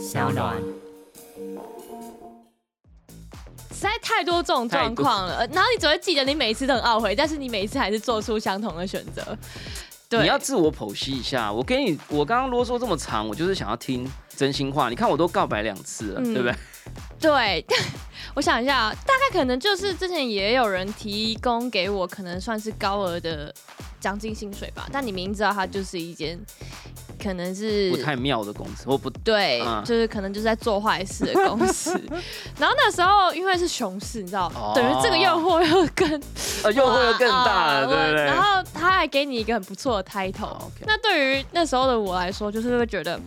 小暖。实在太多这种状况了，呃然后你只会记得你每一次都很懊悔，但是你每一次还是做出相同的选择。对，你要自我剖析一下。我给你，我刚刚啰嗦这么长，我就是想要听真心话。你看我都告白两次了，嗯对不对？对，我想一下，大概可能就是之前也有人提供给我，可能算是高额的奖金薪水吧，但你明知道它就是一间可能是不太妙的公司，我不对，嗯就是可能就是在做坏事的公司。然后那时候因为是熊市，你知道，哦等于这个诱惑又更呃诱惑又更大了，对不对？然后他还给你一个很不错的 title，、那对于那时候的我来说，就是会觉得。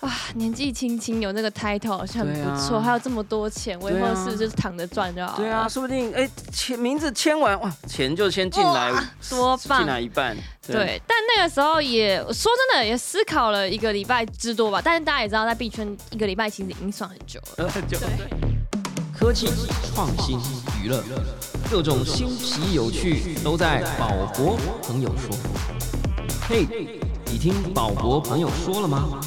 啊，年纪轻轻有那个 title 好像很不错，还有这么多钱，我以后是就是躺着赚就好了。对啊，，说不定哎签名字签完哇，钱就先进来哇，多棒进来一半。对，但那个时候也说真的也思考了一个礼拜之多吧。但是大家也知道，在币圈一个礼拜其实已经算很久了。很久对，科技、创新、娱乐，各种新奇有趣都在宝博朋友说。嘿，你听宝博朋友说了吗？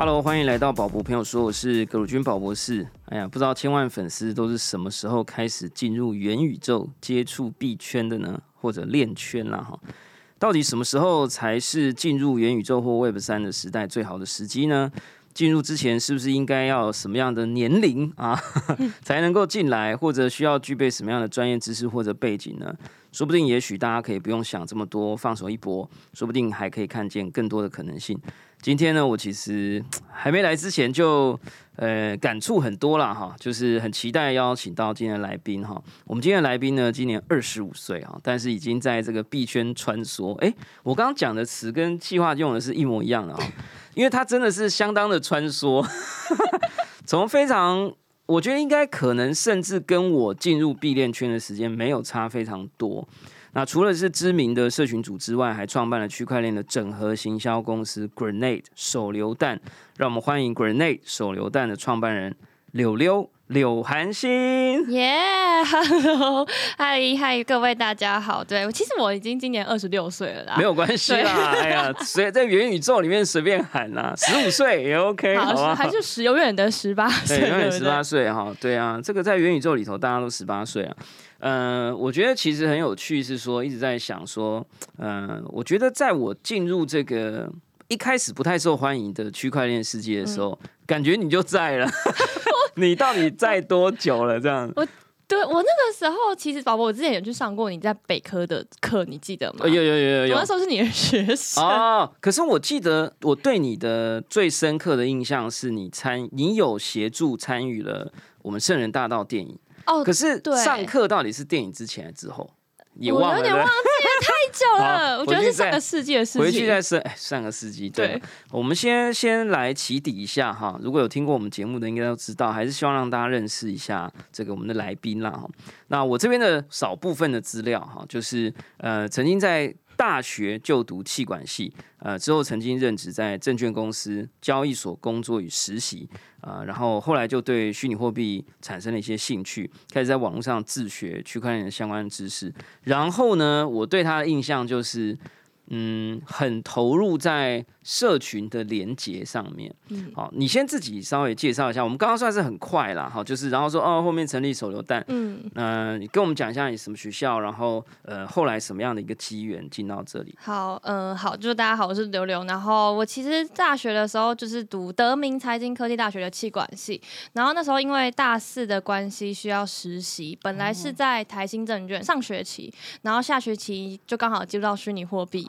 Hello，欢迎来到宝博朋友说，我是葛鲁军宝博士。哎呀，不知道千万粉丝都是什么时候开始进入元宇宙、接触币圈的呢？或者链圈啦哈？到底什么时候才是进入元宇宙或 Web 三的时代最好的时机呢？进入之前是不是应该要什么样的年龄啊 才能够进来，或者需要具备什么样的专业知识或者背景呢？说不定也许大家可以不用想这么多，放手一搏，说不定还可以看见更多的可能性。今天呢，我其实 还没来之前就呃感触很多啦哈，就是很期待邀请到今天的来宾哈。我们今天的来宾呢，今年二十五岁啊，但是已经在这个币圈穿梭。诶，我刚刚讲的词跟计划用的是一模一样的啊，因为他真的是相当的穿梭，从非常。我觉得应该可能甚至跟我进入币链圈的时间没有差非常多。那除了是知名的社群组之外，还创办了区块链的整合行销公司 Grenade 手榴弹。让我们欢迎 Grenade 手榴弹的创办人柳溜柳寒心。耶、h e l l o 嗨嗨，各位大家好。对，其实我已经今年二十六岁了啦。没有关系啦，哎呀，随在元宇宙里面随便喊啦，十五岁也 OK，好？还是十永远的十八岁，永远十八岁哈，对啊，这个在元宇宙里头大家都十八岁啊。呃，我觉得其实很有趣，是说一直在想说，呃，我觉得在我进入这个一开始不太受欢迎的区块链世界的时候，嗯感觉你就在了，你到底在多久了？这样？对我那个时候，其实宝宝，我之前有去上过你在北科的课，你记得吗？呃有有有有有我那时候是你的学生。哦，可是我记得我对你的最深刻的印象是你参，你有协助参与了我们圣人大道电影。哦可是对上课到底是电影之前还是之后？也我忘了，有点忘记了，太久了。我觉得是上个世纪的事情。回去再是哎上个世纪。对，对我们先先来起底一下哈。如果有听过我们节目的，应该都知道，还是希望让大家认识一下这个我们的来宾啦哈。那我这边的少部分的资料哈，就是呃曾经在。大学就读气管系，呃，之后曾经任职在证券公司、交易所工作与实习，呃，然后后来就对虚拟货币产生了一些兴趣，开始在网络上自学区块链的相关知识。然后呢，我对他的印象就是，嗯，很投入在社群的连接上面。嗯好，你先自己稍微介绍一下。我们刚刚算是很快啦，哈，就是然后说哦，后面成立手榴弹，嗯，嗯、你跟我们讲一下你什么学校，然后呃，后来什么样的一个机缘进到这里？好，嗯、好，就是大家好，我是刘刘。然后我其实大学的时候就是读德明财经科技大学的气管系，然后那时候因为大四的关系需要实习，本来是在台新证券上学期，然后下学期就刚好接触到虚拟货币，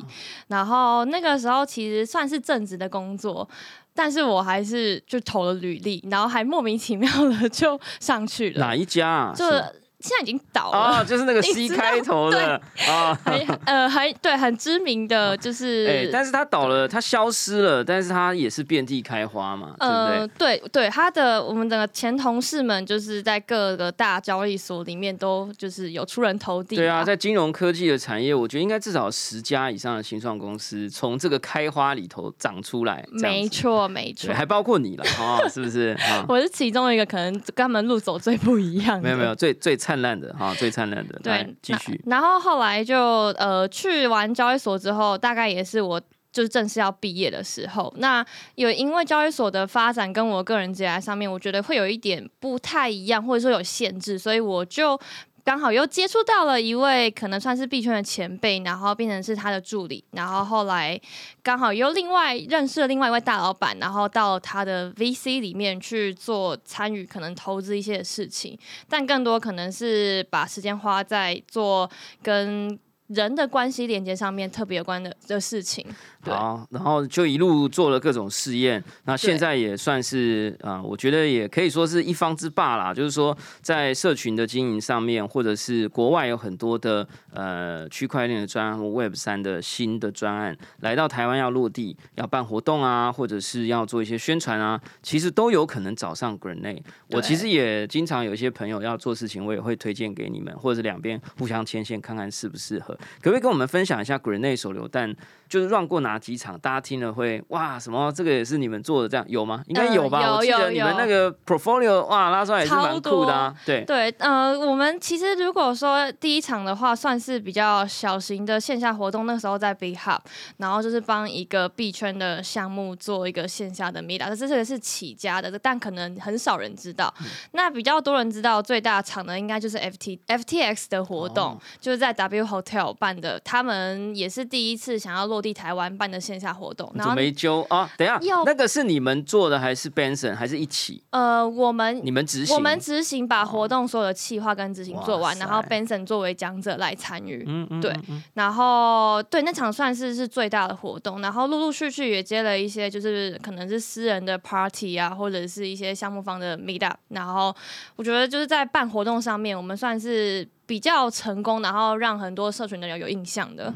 然后那个时候其实算是正职的工作。但是我还是就投了履历，然后还莫名其妙的 就上去了，哪一家啊？就是现在已经倒了，哦，就是那个 C 开头的啊。很呃还对很知名的就是，哎、但是它倒了，它消失了，但是它也是遍地开花嘛，对不呃，对？对对，他的我们的前同事们就是在各个大交易所里面都就是有出人头地。对啊，在金融科技的产业，我觉得应该至少十家以上的新创公司从这个开花里头长出来，没错没错，，还包括你了啊、是不是啊？我是其中一个可能跟他们路走最不一样的。没有没有，最最灿烂的哈、最灿烂的，对，继续。然后后来就呃去完交易所之后，大概也是我就是正式要毕业的时候，那有因为交易所的发展跟我个人职业上面，我觉得会有一点不太一样，或者说有限制，所以我就。刚好又接触到了一位可能算是币圈的前辈，然后变成是他的助理，然后后来刚好又另外认识了另外一位大老板，然后到他的 VC 里面去做参与，可能投资一些事情，但更多可能是把时间花在做跟人的关系连接上面特别有关的的事情。好，然后就一路做了各种试验，那现在也算是啊，我觉得也可以说是一方之霸啦。就是说，在社群的经营上面，或者是国外有很多的呃区块链的专案或 Web 三的新的专案来到台湾要落地，要办活动啊，或者是要做一些宣传啊，其实都有可能找上 Grenade。我其实也经常有一些朋友要做事情，我也会推荐给你们，或者是两边互相牵线，看看适不适合。可不可以跟我们分享一下 Grenade 手榴弹？就是让过哪几场，大家听了会哇什么？这个也是你们做的，这样有吗？应该有吧？我记得你们那个 portfolio 哇拉出来也是蛮酷的啊。对对，呃，我们其实如果说第一场的话，算是比较小型的线下活动，那时候在 B Hub，然后就是帮一个币圈的项目做一个线下的 meet up，这这个是起家的，但可能很少人知道。那比较多人知道最大场的应该就是 FT FTX 的活动，就是在 W Hotel 办的，他们也是第一次想要落。地台湾办的线下活动，然后没揪啊？等一下，那个是你们做的还是 Benson 还是一起？呃，我们你们执行，我们执行把活动所有的企划跟执行做完，然后 Benson 作为讲者来参与。嗯嗯，对，然后对那场算是是最大的活动，然后陆陆续续也接了一些，就是可能是私人的 party 啊，或者是一些项目方的 meet up。然后我觉得就是在办活动上面，我们算是比较成功，然后让很多社群的人有印象的。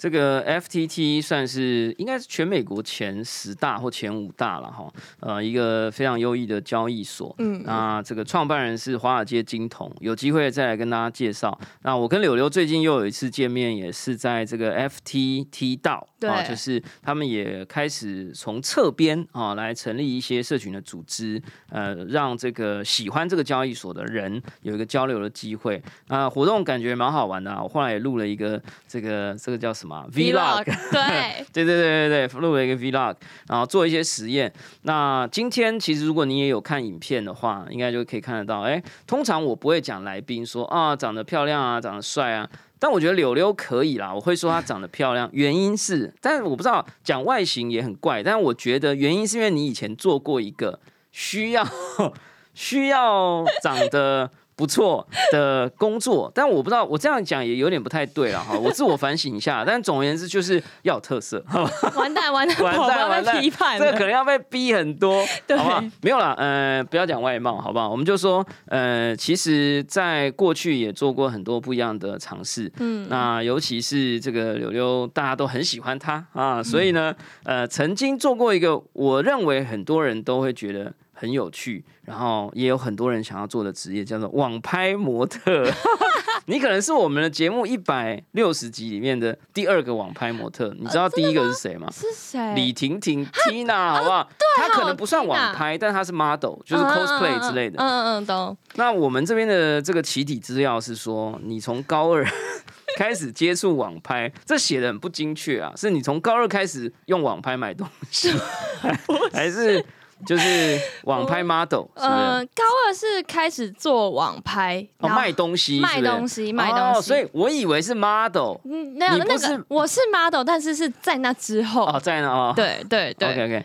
这个 FTT 算是应该是全美国前十大或前五大了哈，呃，一个非常优异的交易所。嗯，那这个创办人是华尔街金童，有机会再来跟大家介绍。那我跟柳柳最近又有一次见面，也是在这个 FTT 道，啊，就是他们也开始从侧边啊来成立一些社群的组织，呃，让这个喜欢这个交易所的人有一个交流的机会。那活动感觉蛮好玩的，我后来也录了一个这个这个叫什么？Vlog，对，对对对对对，录了一个 Vlog，然后做一些实验。那今天其实如果你也有看影片的话，应该就可以看得到。哎，通常我不会讲来宾说啊长得漂亮啊，长得帅啊，但我觉得柳柳可以啦，我会说她长得漂亮。原因是，但是我不知道讲外形也很怪，但是我觉得原因是因为你以前做过一个需要 需要长得。不错的工作，但我不知道我这样讲也有点不太对了哈，我自我反省一下。但总而言之就是要有特色，好吧？完蛋完蛋 完蛋完蛋！批判这个可能要被逼很多，好吧？没有了，呃，不要讲外貌，好不好？我们就说，呃，其实在过去也做过很多不一样的尝试，嗯，那尤其是这个柳柳，大家都很喜欢他啊，所以呢，呃，曾经做过一个，我认为很多人都会觉得。很有趣，然后也有很多人想要做的职业叫做网拍模特。你可能是我们的节目一百六十集里面的第二个网拍模特。你知道第一个是谁吗？是谁？李婷婷 Tina，好不好？对，她可能不算网拍，但她是 model，就是 cosplay 之类的。嗯嗯嗯，懂。那我们这边的这个起底资料是说，你从高二 开始接触网拍，这写的很不精确啊。是你从高二开始用网拍买东西，还是？就是网拍 model，嗯，高二是开始做网拍，哦，卖东西，卖东西，卖东西，所以我以为是 model，嗯，那那个我是 model，但是是在那之后，哦，在那哦，对对对，OK OK。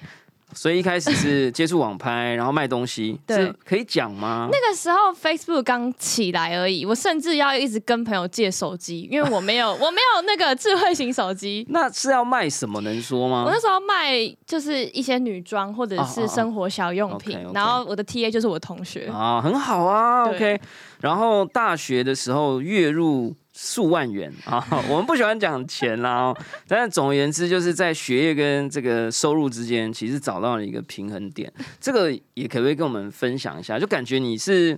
所以一开始是接触网拍，然后卖东西，对，可以讲吗？那个时候 Facebook 刚起来而已，我甚至要一直跟朋友借手机，因为我没有，我没有那个智慧型手机。那是要卖什么？能说吗？我那时候卖就是一些女装或者是生活小用品，然后我的 TA 就是我同学啊，很好啊，OK。然后大学的时候月入。数万元啊！我们不喜欢讲钱啦，但是总而言之，就是在学业跟这个收入之间，其实找到了一个平衡点。这个也可不可以跟我们分享一下？就感觉你是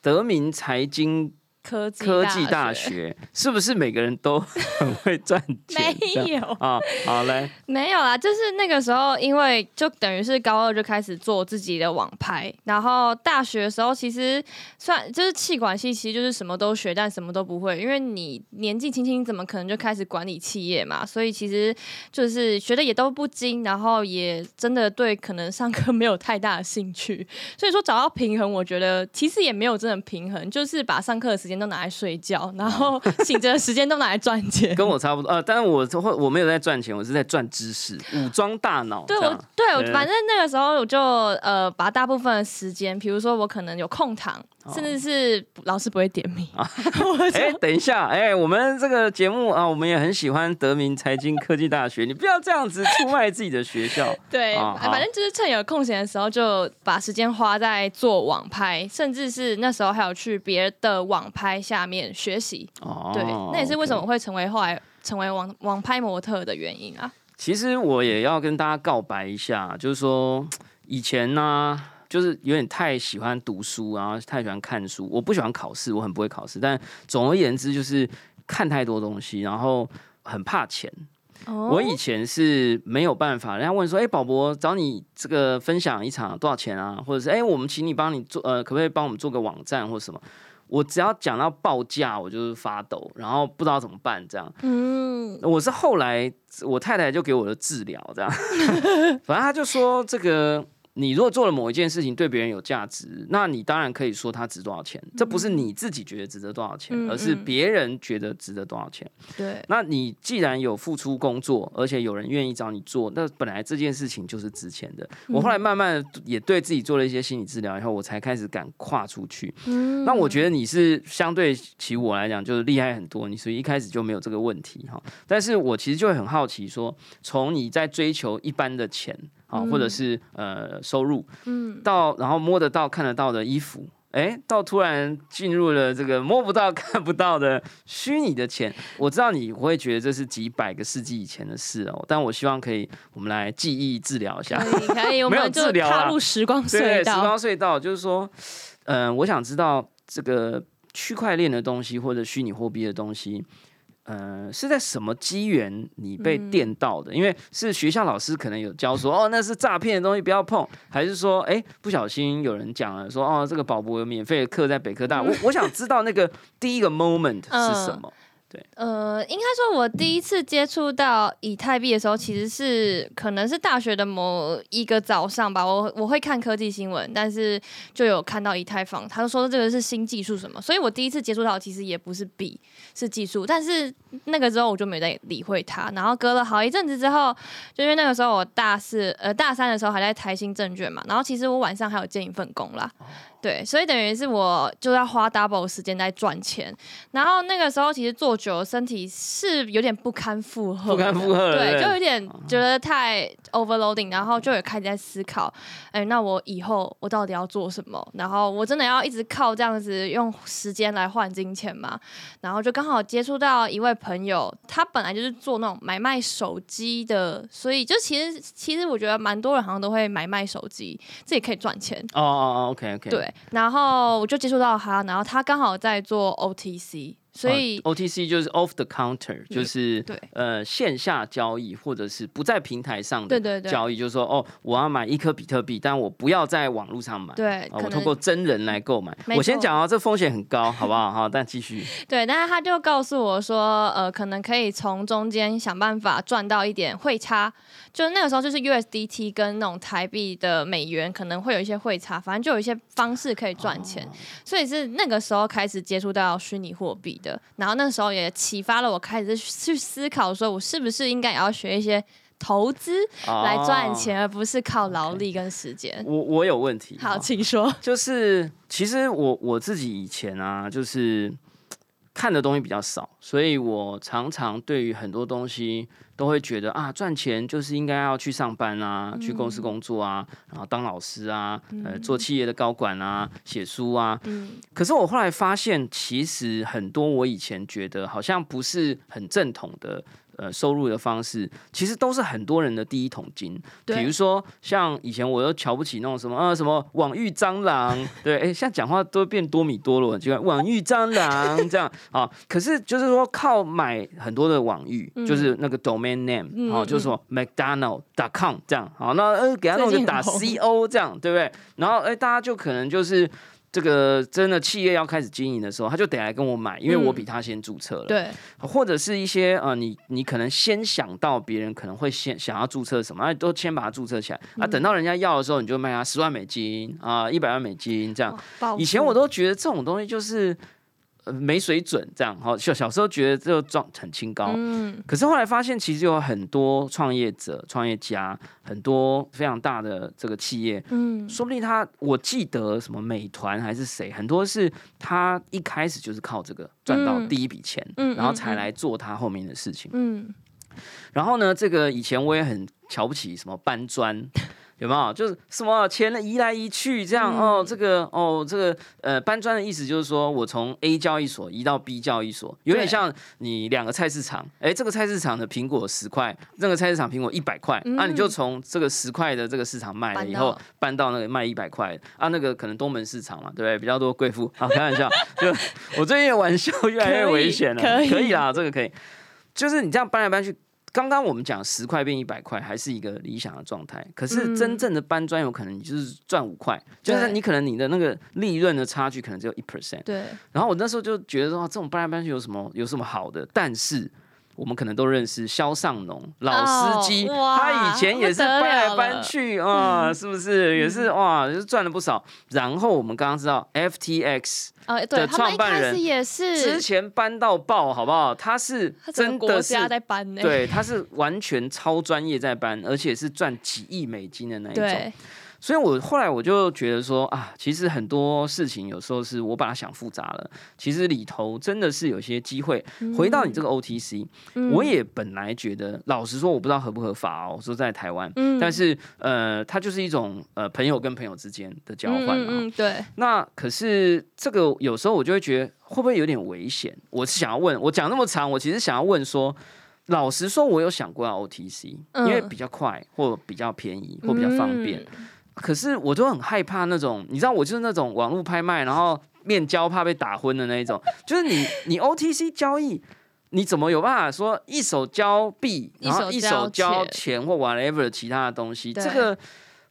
德明财经科技科技大学，是不是每个人都 很会赚钱？没有啊，好嘞，没有啦，就是那个时候，因为就等于是高二就开始做自己的网拍，然后大学的时候其实算就是气管系，其实就是什么都学，但什么都不会，因为你年纪轻轻，怎么可能就开始管理企业嘛？所以其实就是学的也都不精，然后也真的对可能上课没有太大的兴趣，所以说找到平衡，我觉得其实也没有真的平衡，就是把上课的时间都拿来睡觉，然后醒着的时间都拿来赚钱。跟我差不多，呃，但是我会我没有在赚钱，我是在赚知识，武装大脑。对我，对我对反正那个时候我就呃，把大部分的时间，比如说我可能有空堂，甚至是老师不会点名，哎、等一下，哎、我们这个节目啊，我们也很喜欢德明财经科技大学，你不要这样子出卖自己的学校。对，啊反正就是趁有空闲的时候，就把时间花在做网拍，甚至是那时候还有去别的网拍下面学习。哦对，那也是为什么会成为后来成为网网拍模特的原因啊。其实我也要跟大家告白一下，就是说以前呢、就是有点太喜欢读书，然后太喜欢看书。我不喜欢考试，我很不会考试，但总而言之就是看太多东西，然后很怕钱。哦我以前是没有办法，人家问说：“哎、宝博找你这个分享一场多少钱啊？”或者是“哎、我们请你帮你做，呃，可不可以帮我们做个网站或什么？”我只要讲到报价，我就是发抖，然后不知道怎么办，这样。嗯，我是后来我太太就给我的治疗，这样，反正她就说这个。你如果做了某一件事情对别人有价值，那你当然可以说它值多少钱。这不是你自己觉得值得多少钱，嗯而是嗯别人觉得值得多少钱。对，那你既然有付出工作，而且有人愿意找你做，那本来这件事情就是值钱的。我后来慢慢的也对自己做了一些心理治疗以后，我才开始敢跨出去。嗯那我觉得你是相对起我来讲就是厉害很多，你所以一开始就没有这个问题哈。但是我其实就会很好奇说，从你在追求一般的钱啊，或者是呃收入，嗯，到然后摸得到看得到的衣服。哎，到突然进入了这个摸不到、看不到的虚拟的钱，我知道你会觉得这是几百个世纪以前的事哦，但我希望可以我们来记忆治疗一下。可以可以，我没有们疗啊踏入时光对，时隧道。光隧道就是说，嗯、我想知道这个区块链的东西或者虚拟货币的东西，呃，是在什么机缘你被嗯电到的？因为是学校老师可能有教说，哦，那是诈骗的东西，不要碰，还是说，哎，不小心有人讲了说，哦，这个宝博有免费的课在北科大，我我想知道那个第一个 moment 是什么？呃，应该说，我第一次接触到以太币的时候，其实是可能是大学的某一个早上吧。我我会看科技新闻，但是就有看到以太坊，他就说这个是新技术什么，所以我第一次接触到其实也不是币，是技术。但是那个之后我就没再理会它。然后隔了好一阵子之后，就因为那个时候我大四呃大三的时候还在台新证券嘛，然后其实我晚上还有兼一份工啦。对，所以等于是我就要花 double 时间在赚钱，然后那个时候其实做久了，身体是有点不堪负荷，不堪负荷对，对就有点觉得太 overloading，然后就有开始在思考，哎，那我以后我到底要做什么？然后我真的要一直靠这样子用时间来换金钱吗？然后就刚好接触到一位朋友，他本来就是做那种买卖手机的，所以就其实其实我觉得蛮多人好像都会买卖手机，这也可以赚钱。哦哦哦，OK OK，，对，然后我就接触到他，然后他刚好在做 OTC，所以、OTC 就是 off the counter，就是对呃线下交易或者是不在平台上的对对对交易，就是说哦，我要买一颗比特币，但我不要在网络上买。对，哦，我通过真人来购买。我先讲啊，这风险很高，好不好？好，但继续。对，但是他就告诉我说，呃，可能可以从中间想办法赚到一点汇差，就是那个时候就是 USDT 跟那种台币的美元可能会有一些汇差，反正就有一些方式可以赚钱，所以是那个时候开始接触到虚拟货币的，然后那时候也启发了我开始去思考，说我是不是应该也要学一些投资来赚哦。钱，而不是靠劳力跟时间。我我有问题。好，请说。就是其实我我自己以前啊，就是看的东西比较少，所以我常常对于很多东西都会觉得啊，赚钱就是应该要去上班啊，去公司工作啊，然后当老师啊，呃，做企业的高管啊，写书啊。嗯可是我后来发现，其实很多我以前觉得好像不是很正统的呃收入的方式，其实都是很多人的第一桶金。对比如说像以前我又瞧不起那种什么呃什么网域蟑螂，对，哎，现在讲话都变多米多了，很奇怪，网域蟑螂这样啊。可是就是说靠买很多的网域，就是那个 domain name，嗯哦，就是说 McDonald.com 这样，好，那呃给他弄个打 CO 这样，对不对？然后哎，大家就可能就是。这个真的企业要开始经营的时候，他就得来跟我买，因为我比他先注册了。对，或者是一些呃，你你可能先想到别人可能会先想要注册什么，那都先把它注册起来啊。等到人家要的时候，你就卖他十万美金啊，一百万美金这样。以前我都觉得这种东西就是呃没水准，这样哈。小小时候觉得这个状很清高，嗯可是后来发现，其实有很多创业者、创业家，很多非常大的这个企业，嗯说不定他，我记得什么美团还是谁，很多是他一开始就是靠这个赚到嗯第一笔钱，嗯然后才嗯来做他后面的事情。嗯，然后呢，这个以前我也很瞧不起什么搬砖。有没有？就是什么钱移来移去这样、嗯哦？这个哦，这个呃，搬砖的意思就是说我从 A 交易所移到 B 交易所，有点像你两个菜市场，哎，这个菜市场的苹果十块，那个菜市场苹果一百块，那、你就嗯从这个十块的这个市场卖了以后到，搬到那个卖一百块啊，那个可能东门市场嘛，对不对？比较多贵妇，好 开玩笑，就我最近的玩笑越来越危险了，可以可以啦，这个可以，就是你这样搬来搬去。刚刚我们讲十块变一百块，还是一个理想的状态。可是真正的搬砖，有可能你就是赚五块，就是你可能你的那个利润的差距可能只有一 percent。对，然后我那时候就觉得说，啊这种搬来搬去有什么有什么好的？但是我们可能都认识肖尚农老司机，哦他以前也是搬来搬去啊，是不是？也是哇，就是赚了不少。然后我们刚刚知道 FTX 的创办人也之，前搬到爆，好不好？他是真的是在搬呢，对，他是完全超专业在搬，而且是赚几亿美金的那一种。对，所以我后来我就觉得说啊，其实很多事情有时候是我把它想复杂了，其实里头真的是有些机会。回到你这个 OTC，、嗯我也本来觉得，老实说我不知道合不合法哦，说在台湾，嗯但是呃，它就是一种呃朋友跟朋友之间的交换嘛。对，那可是这个有时候我就会觉得会不会有点危险？我是想要问，我讲那么长，我其实想要问说，老实说，我有想过要 OTC，、因为嗯比较快或比较便宜或比较方便。嗯可是我都很害怕那种，你知道，我就是那种网络拍卖，然后面交怕被打昏的那一种。就是你你 OTC 交易，你怎么有办法说一手交币，然后一一手交钱或 whatever 其他的东西？这个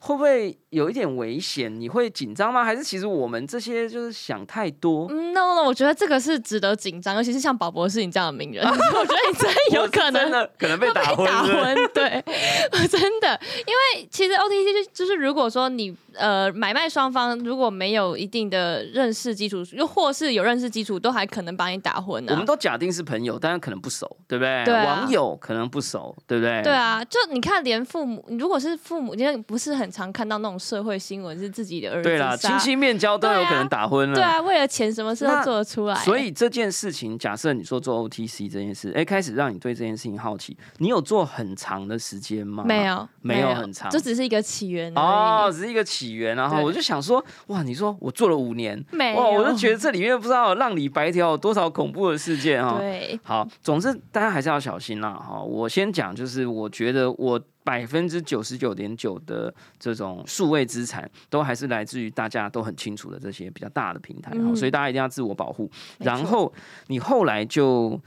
会不会有一点危险？你会紧张吗？还是其实我们这些就是想太多？嗯，no no，我觉得这个是值得紧张，尤其是像宝博士你这样的名人，我觉得你真的有可能真的可能被打昏，打昏，对，真的，因为其实 OTC 就就是如果说你呃买卖双方如果没有一定的认识基础，又或是有认识基础，都还可能把你打昏呢、我们都假定是朋友，但是可能不熟，对不对？对啊网友可能不熟，对不对？对啊，就你看，连父母，如果是父母，因为不是很常看到那种社会新闻，是自己的儿子对啦，亲戚面交都有可能打昏了。对啊，为了钱什么事都做得出来。所以这件事情，假设你说做 OTC 这件事，哎，开始让你对这件事情好奇，你有做很长的时间吗？没。有，没有很长就只是一个起源哦，只是一个起源，然后我就想说，哇，你说我做了五年，没哇，我就觉得这里面不知道有浪里白条有多少恐怖的事件啊。对，好，总之大家还是要小心啦。哈，我先讲，就是我觉得我百分之九十九点九的这种数位资产，都还是来自于大家都很清楚的这些比较大的平台，嗯所以大家一定要自我保护。然后你后来就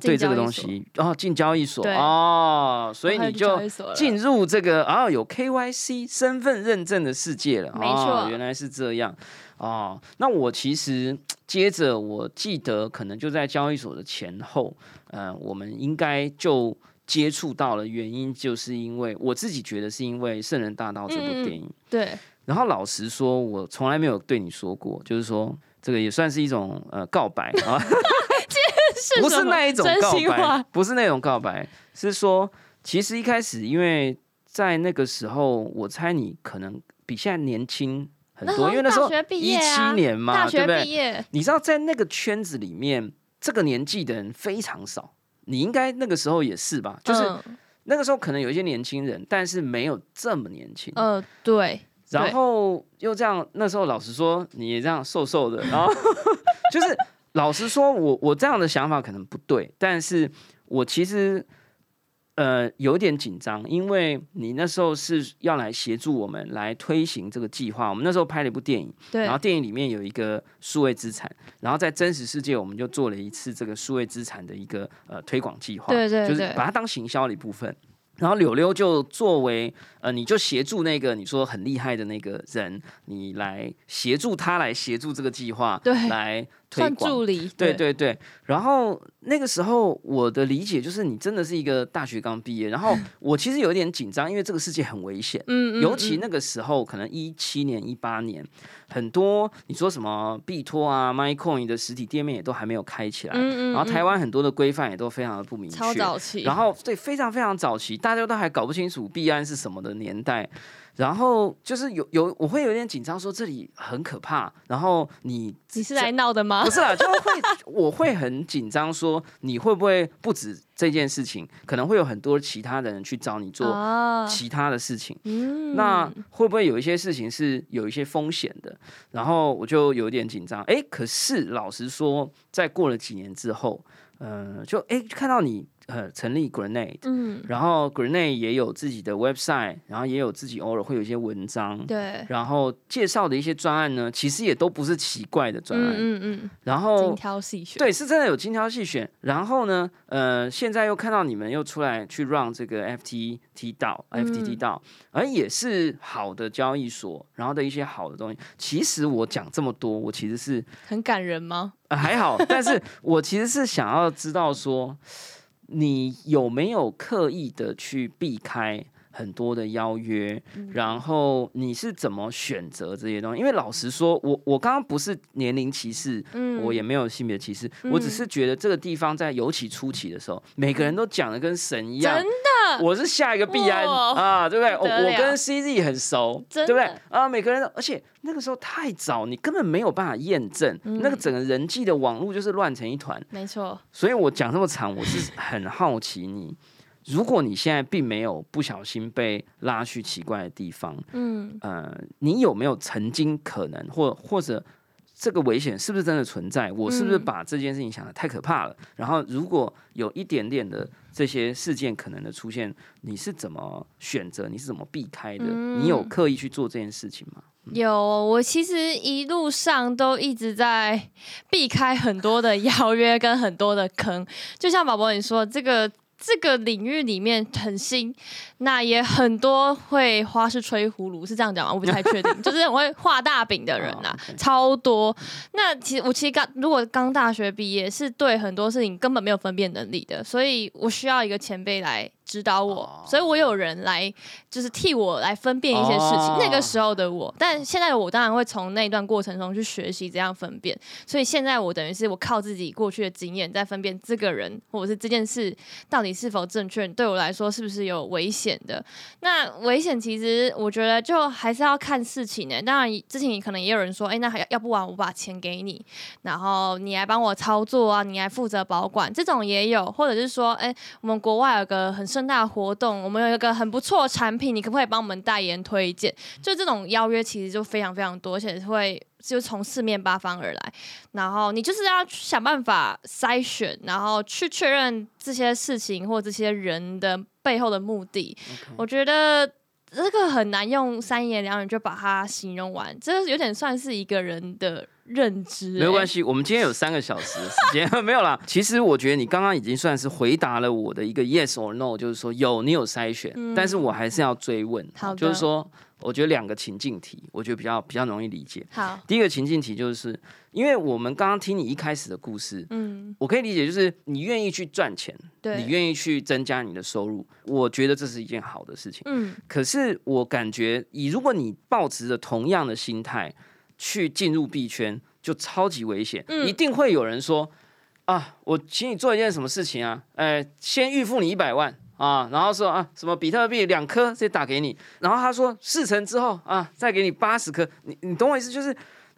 对这个东西哦进交易所哦，所以你就进入这个啊、有 KYC 身份认证的世界了。没错哦原来是这样哦。那我其实接着我记得可能就在交易所的前后，呃，我们应该就。接触到了原因，就是因为我自己觉得是因为《圣人大道》这部电影。对，然后老实说，我从来没有对你说过，就是说这个也算是一种呃告白 啊，不是那一种告白，，不是那种告白，是说其实一开始因为在那个时候，我猜你可能比现在年轻很多，因为那时候一七年嘛，大学对不对？毕业，你知道在那个圈子里面，这个年纪的人非常少。你应该那个时候也是吧？就是嗯那个时候可能有一些年轻人，但是没有这么年轻。呃，对，然后又这样，那时候老实说，你也这样瘦瘦的，然后 就是老实说，我我这样的想法可能不对，但是我其实呃有点紧张，因为你那时候是要来协助我们来推行这个计划。我们那时候拍了一部电影，对然后电影里面有一个数位资产，然后在真实世界我们就做了一次这个数位资产的一个呃推广计划，就是对就是把它当行销的一部分。然后柳柳就作为呃，你就协助那个你说很厉害的那个人，你来协助他来协助这个计划，对来推算广。助理，对对对，然后那个时候我的理解就是，你真的是一个大学刚毕业，然后我其实有点紧张，因为这个世界很危险，嗯嗯，嗯尤其那个时候，可能一七年、一八年，很多你说什么币托啊、MyCoin 的实体店面也都还没有开起来，嗯嗯然后台嗯湾很多的规范也都非常的不明超确，早期，然后对非常非常早期，大家都还搞不清楚币安是什么的年代。然后就是有有，我会有点紧张，说这里很可怕。然后你你是来闹的吗不？是啊，就会我会很紧张，说你会不会不止这件事情，可能会有很多其他的人去找你做啊，其他的事情。嗯那会不会有一些事情是有一些风险的？然后我就有点紧张。哎，可是老实说，在过了几年之后，呃，就哎看到你呃成立 Grenade，嗯，然后 Grenade 也有自己的 website，然后也有自己偶尔会有一些文章。对，然后介绍的一些专案呢，其实也都不是奇怪的专案。嗯嗯嗯，然后精挑细选，对，是真的有精挑细选。然后呢，呃，现在又看到你们又出来去让这个 FTT 到、FTT 到，而也是好的交易所，然后的一些好的东西。其实我讲这么多，我其实是、很感人吗？呃、还好，但是我其实是想要知道说，你有没有刻意的去避开？很多的邀约，嗯然后你是怎么选择这些东西？因为老实说，我我刚刚不是年龄歧视，嗯我也没有性别歧视，我只是觉得这个地方在尤其初期的时候，每个人都讲的跟神一样。真的，我是下一个必安啊，对不对？我跟 CZ 很熟，对不对？啊，每个人，而且那个时候太早，你根本没有办法验证，嗯那个整个人际的网络就是乱成一团。没错，所以我讲这么长，我是很好奇你，如果你现在并没有不小心被拉去奇怪的地方，嗯呃，你有没有曾经可能，或或者这个危险是不是真的存在？我是不是嗯把这件事情想的太可怕了？然后如果有一点点的这些事件可能的出现，你是怎么选择？你是怎么避开的？你有嗯刻意去做这件事情吗？有，我其实一路上都一直在避开很多的 邀约跟很多的坑，就像宝宝你说，这个这个领域里面很新，那也很多会花式吹葫芦，是这样讲吗？我不太确定，就是很会画大饼的人呐、超多。那其实我其实刚如果刚大学毕业，是对很多事情根本没有分辨能力的，所以我需要一个前辈来指导我，哦所以我有人来就是替我来分辨一些事情。哦那个时候的我，但现在的我当然会从那一段过程中去学习怎样分辨。所以现在我等于是我靠自己过去的经验，在分辨这个人或者是这件事到底是否正确，对我来说是不是有危险的。那危险其实我觉得就还是要看事情呢、当然之前可能也有人说，哎、那还要不然我把钱给你，然后你来帮我操作啊，你来负责保管，这种也有，或者是说，哎、我们国外有个很盛大的活动，我们有一个很不错的产品，你可不可以帮我们代言推荐？就这种邀约其实就非常非常多，而且会就从四面八方而来，然后你就是要去想办法筛选，然后去确认这些事情或这些人的背后的目的。我觉得。这个很难用三言两语就把它形容完，这有点算是一个人的认知、系，没有关系，我们今天有三个小时的时间，没有啦。其实我觉得你刚刚已经算是回答了我的一个 yes or no，就是说有你有筛选，嗯但是我还是要追问，好就是说，我觉得两个情境题，我觉得比较比较容易理解。好，第一个情境题就是，因为我们刚刚听你一开始的故事，嗯，我可以理解，就是你愿意去赚钱，对，你愿意去增加你的收入，我觉得这是一件好的事情。嗯可是我感觉，以如果你抱持着同样的心态去进入币圈，就超级危险。嗯一定会有人说啊，我请你做一件什么事情啊？呃，先预付你一百万啊，然后说啊，什么比特币两颗直接打给你，然后他说事成之后啊，再给你八十颗。你你懂我意思？就是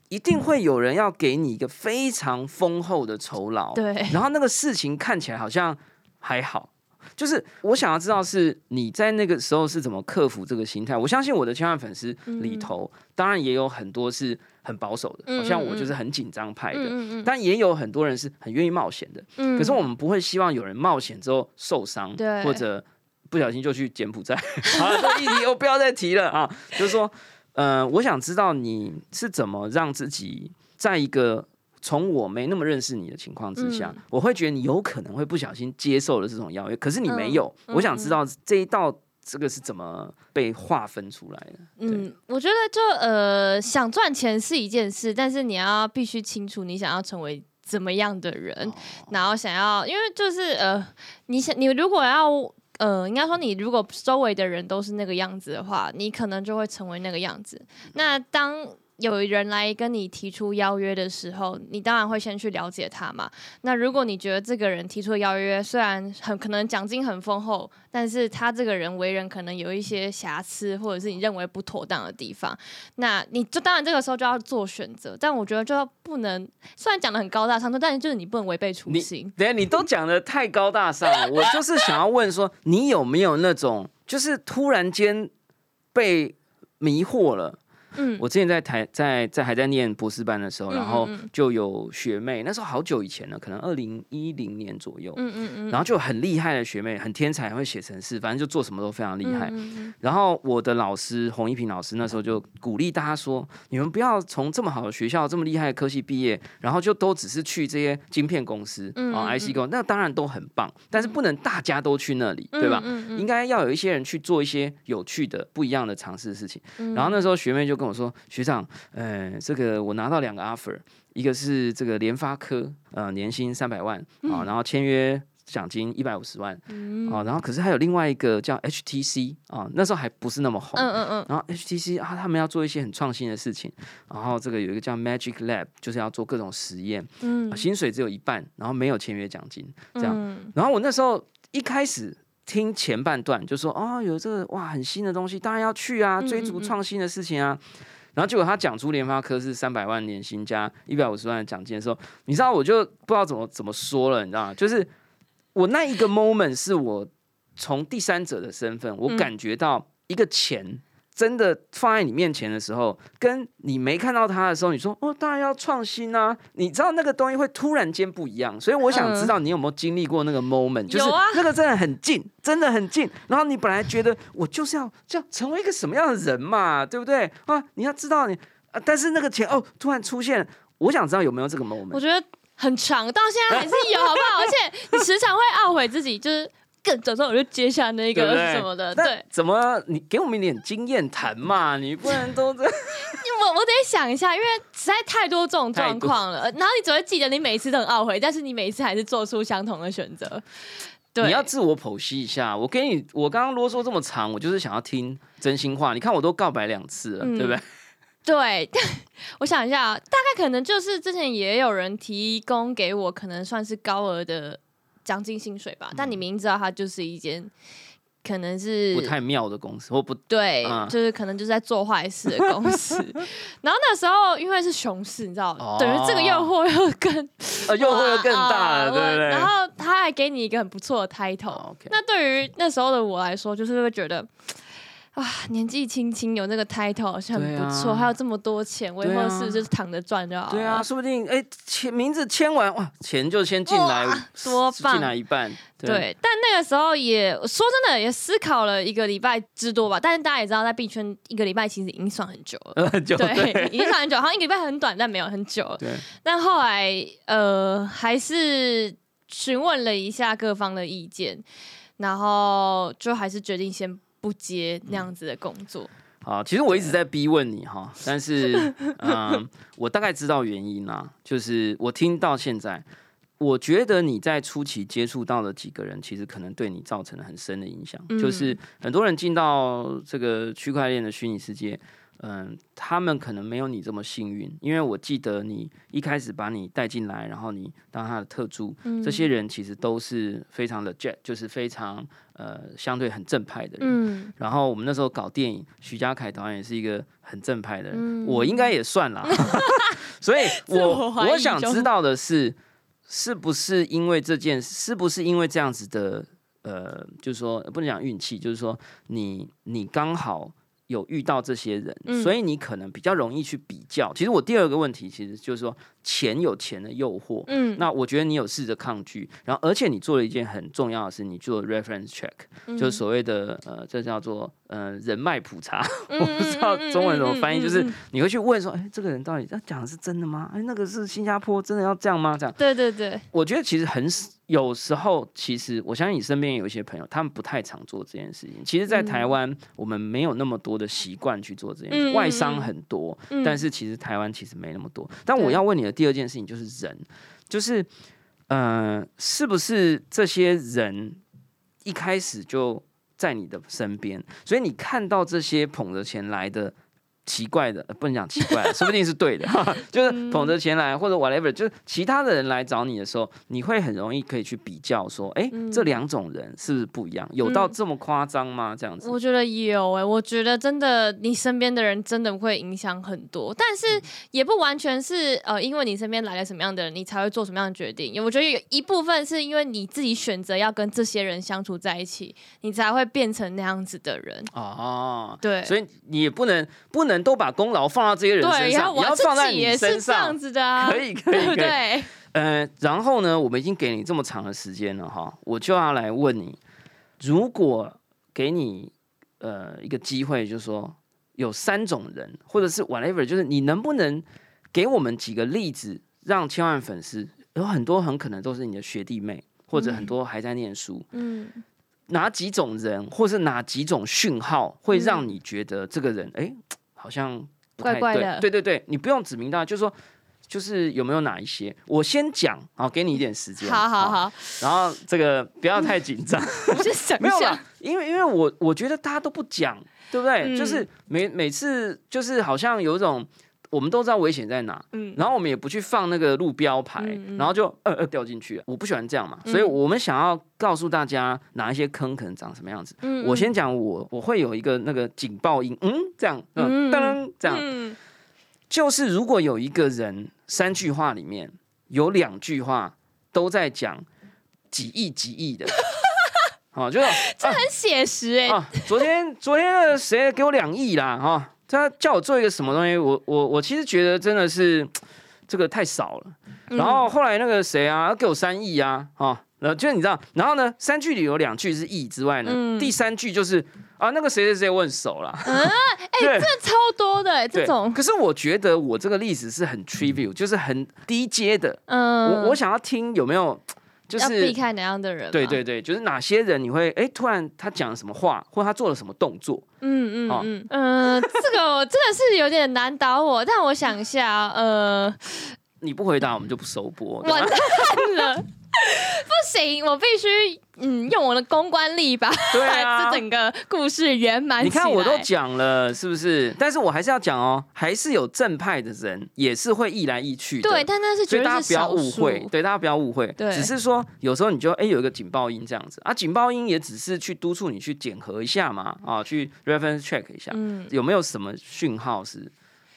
一定会有人要给你一个非常丰厚的酬劳，对，然后那个事情看起来好像还好，就是我想要知道是你在那个时候是怎么克服这个心态。我相信我的千万粉丝里头，当然也有很多是很保守的，嗯好像我就是很紧张派的，但也有很多人是很愿意冒险的。嗯可是我们不会希望有人冒险之后受伤，对或者不小心就去柬埔寨。好了，这议题我不要再提了啊。就是说，呃，我想知道你是怎么让自己在一个从我没那么认识你的情况之下，嗯我会觉得你有可能会不小心接受了这种邀约，可是你没有。嗯我想知道这一道这个是怎么被划分出来的。嗯，我觉得就呃，想赚钱是一件事，但是你要必须清楚你想要成为怎么样的人，哦 然后想要，因为就是呃，你想你如果要。呃，应该说，你如果周围的人都是那个样子的话，你可能就会成为那个样子。那当有人来跟你提出邀约的时候，你当然会先去了解他嘛。那如果你觉得这个人提出的邀约虽然很可能奖金很丰厚，但是他这个人为人可能有一些瑕疵，或者是你认为不妥当的地方，那你就当然这个时候就要做选择。但我觉得就要不能，虽然讲的很高大上，但是就是你不能违背初你心。等下你都讲的太高大上了，我就是想要问说，你有没有那种就是突然间被迷惑了？嗯，我之前在台在在还在念博士班的时候，嗯然后就有学妹，那时候好久以前了，可能二零一零年左右，嗯嗯嗯，然后就很厉害的学妹，很天才，会写程式，反正就做什么都非常厉害。然后我的老师洪一平老师那时候就鼓励大家说：“你们不要从这么好的学校、这么厉害的科系毕业，然后就都只是去这些晶片公司啊、IC 公司，那当然都很棒，但是不能大家都去那里，对吧？应该要有一些人去做一些有趣的、不一样的尝试的事情。嗯。然后那时候学妹就跟我说：“学长，呃，这个我拿到两个 offer，一个是这个联发科，呃，年薪三百万啊，然后签约奖金一百五十万嗯。啊，然后可是还有另外一个叫 HTC 啊，那时候还不是那么红。嗯嗯然后 HTC 啊，他们要做一些很创新的事情，然后这个有一个叫 Magic Lab，就是要做各种实验，嗯。啊薪水只有一半，然后没有签约奖金，这样。嗯。然后我那时候一开始听前半段就说哦，有这个哇很新的东西，当然要去啊，嗯追逐创新的事情啊。然后结果他讲出联发科是三百万年薪加一百五十万的奖金的时候，你知道我就不知道怎么怎么说了，你知道吗？就是我那一个 moment 是我从第三者的身份，我嗯感觉到一个钱。真的放在你面前的时候，跟你没看到它的时候，你说哦，当然要创新啊！你知道那个东西会突然间不一样，所以我想知道你有没有经历过那个 moment，、就是那个真的很近，真的很近。然后你本来觉得我就是要这样成为一个什么样的人嘛，对不对啊？你要知道你啊，但是那个钱哦突然出现，我想知道有没有这个 moment。我觉得很长，到现在还是有，好不好？而且你时常会懊悔自己，就是更早知道我就接下那个什么的，那对。怎么你给我们一点经验谈嘛？你不能都这 我我得想一下，因为实在太多这种状况了，然后你只会记得你每一次都很懊悔，但是你每一次还是做出相同的选择。对，你要自我剖析一下。我给你，我刚刚啰嗦这么长，我就是想要听真心话。你看我都告白两次了，嗯对不对？对，我想一下啊，大概可能就是之前也有人提供给我，可能算是高额的奖金薪水吧，但你明知道它就是一间可能是不太妙的公司，或不对，嗯就是可能就是在做坏事的公司。然后那时候因为是熊市，你知道，哦等于这个诱惑又更 呃诱惑又更大哇了，对不对？然后他还给你一个很不错的 title，、那对于那时候的我来说，就是会觉得。啊，年纪轻轻有那个 title 好像很不错，啊还有这么多钱，我以后是不是就是躺着赚就好了？对啊，，说不定哎，签名字签完哇，钱就先进来哇，多棒进来一半，对。但那个时候也说真的，也思考了一个礼拜之多吧。但是大家也知道，在币圈一个礼拜其实已经算很久了。很久对，已经算很久，好像一个礼拜很短，但没有很久了。对，但后来呃，还是询问了一下各方的意见，然后就还是决定先不接那样子的工作。啊，其实我一直在逼问你哈，但是 嗯，我大概知道原因啦，就是我听到现在。我觉得你在初期接触到的几个人，其实可能对你造成了很深的影响。嗯就是很多人进到这个区块链的虚拟世界，嗯，他们可能没有你这么幸运，因为我记得你一开始把你带进来，然后你当他的特助，嗯这些人其实都是非常的 jet，就是非常呃相对很正派的人。嗯然后我们那时候搞电影，徐家凯导演也是一个很正派的人，嗯我应该也算啦。所以我我我想知道的是，是不是因为这件，是不是因为这样子的，呃，就是说不能讲运气，就是说你你刚好。有遇到这些人，嗯所以你可能比较容易去比较。其实我第二个问题其实就是说，钱有钱的诱惑。嗯，那我觉得你有试着抗拒，然后而且你做了一件很重要的事，你做了 reference check，、嗯就是所谓的呃，这叫做呃人脉普查。嗯 我不知道中文怎么翻译，就是你会去问说，哎，这个人到底他讲的是真的吗？哎，那个是新加坡真的要这样吗？这样，对对对，我觉得其实很有时候，其实我相信你身边有一些朋友，他们不太常做这件事情。其实，在台湾，我们没有那么多的习惯去做这件事，外商嗯很多，嗯但是其实台湾其实没那么多。但我要问你的第二件事情就是人，就是呃，是不是这些人一开始就在你的身边，所以你看到这些捧着钱来的。奇怪的，呃不能讲奇怪的，说不定是对的，就是捧着钱来或者 whatever，就是其他的人来找你的时候，你会很容易可以去比较说，哎、嗯这两种人是不是不一样？有到这么夸张吗？这样子？我觉得有哎、我觉得真的，你身边的人真的会影响很多，但是嗯也不完全是呃，因为你身边来了什么样的人，你才会做什么样的决定。我觉得有一部分是因为你自己选择要跟这些人相处在一起，你才会变成那样子的人。哦，对，所以你也不能不能都把功劳放到这些人身上，你我要放在你身这样上。子的啊，可以，可以，对？呃，然后呢，我们已经给你这么长的时间了哈，我就要来问你，如果给你呃一个机会，就是说有三种人，或者是 whatever，就是你能不能给我们几个例子，让千万粉丝有很多很可能都是你的学弟妹，或者很多还在念书，嗯，哪几种人，或是哪几种讯号会让你觉得这个人哎、诶好像？怪怪的对对对，你不用指名道姓，就说。就是有没有哪一些？我先讲，好，给你一点时间。好好好，然后这个不要太紧张，没有啦，，因为因为我我觉得大家都不讲，对不对？嗯就是每每次就是好像有一种我们都知道危险在哪，嗯，然后我们也不去放那个路标牌，嗯嗯。然后就呃呃掉进去了。我不喜欢这样嘛，嗯。所以我们想要告诉大家哪一些坑可能长什么样子。嗯我先讲我我会有一个那个警报音，嗯，这样，嗯，嗯。噔，这样，嗯就是如果有一个人三句话里面有两句话都在讲几亿几亿的，好，就是 很写实哎、啊，昨天昨天那个谁给我两亿啦，哈、他叫我做一个什么东西，我我我其实觉得真的是这个太少了。嗯然后后来那个谁啊，给我三亿啊，哈、然后就是你知道，然后呢，三句里有两句是亿之外呢，嗯第三句就是啊，那个谁谁谁我很熟啦。哎、对这超多的哎、这种，可是我觉得我这个例子是很 trivial，就是很低阶的。嗯，我我想要听有没有，就是要避开哪样的人？对，对对，就是哪些人你会哎突然他讲了什么话，或他做了什么动作，嗯嗯嗯嗯，呃，这个我真的是有点难倒我，但我想一下，呃，你不回答我们就不收播。完 蛋了，不行，我必须嗯用我的公关力把对啊。这整个故事圆满你看我都讲了，是不是？但是我还是要讲哦，还是有正派的人也是会意来意去的。对，但那是所绝对以大家不要误会，对大家不要误会，对。只是说有时候你就哎、有一个警报音这样子啊，警报音也只是去督促你去检核一下嘛，啊，去 reference check 一下，嗯，有没有什么讯号是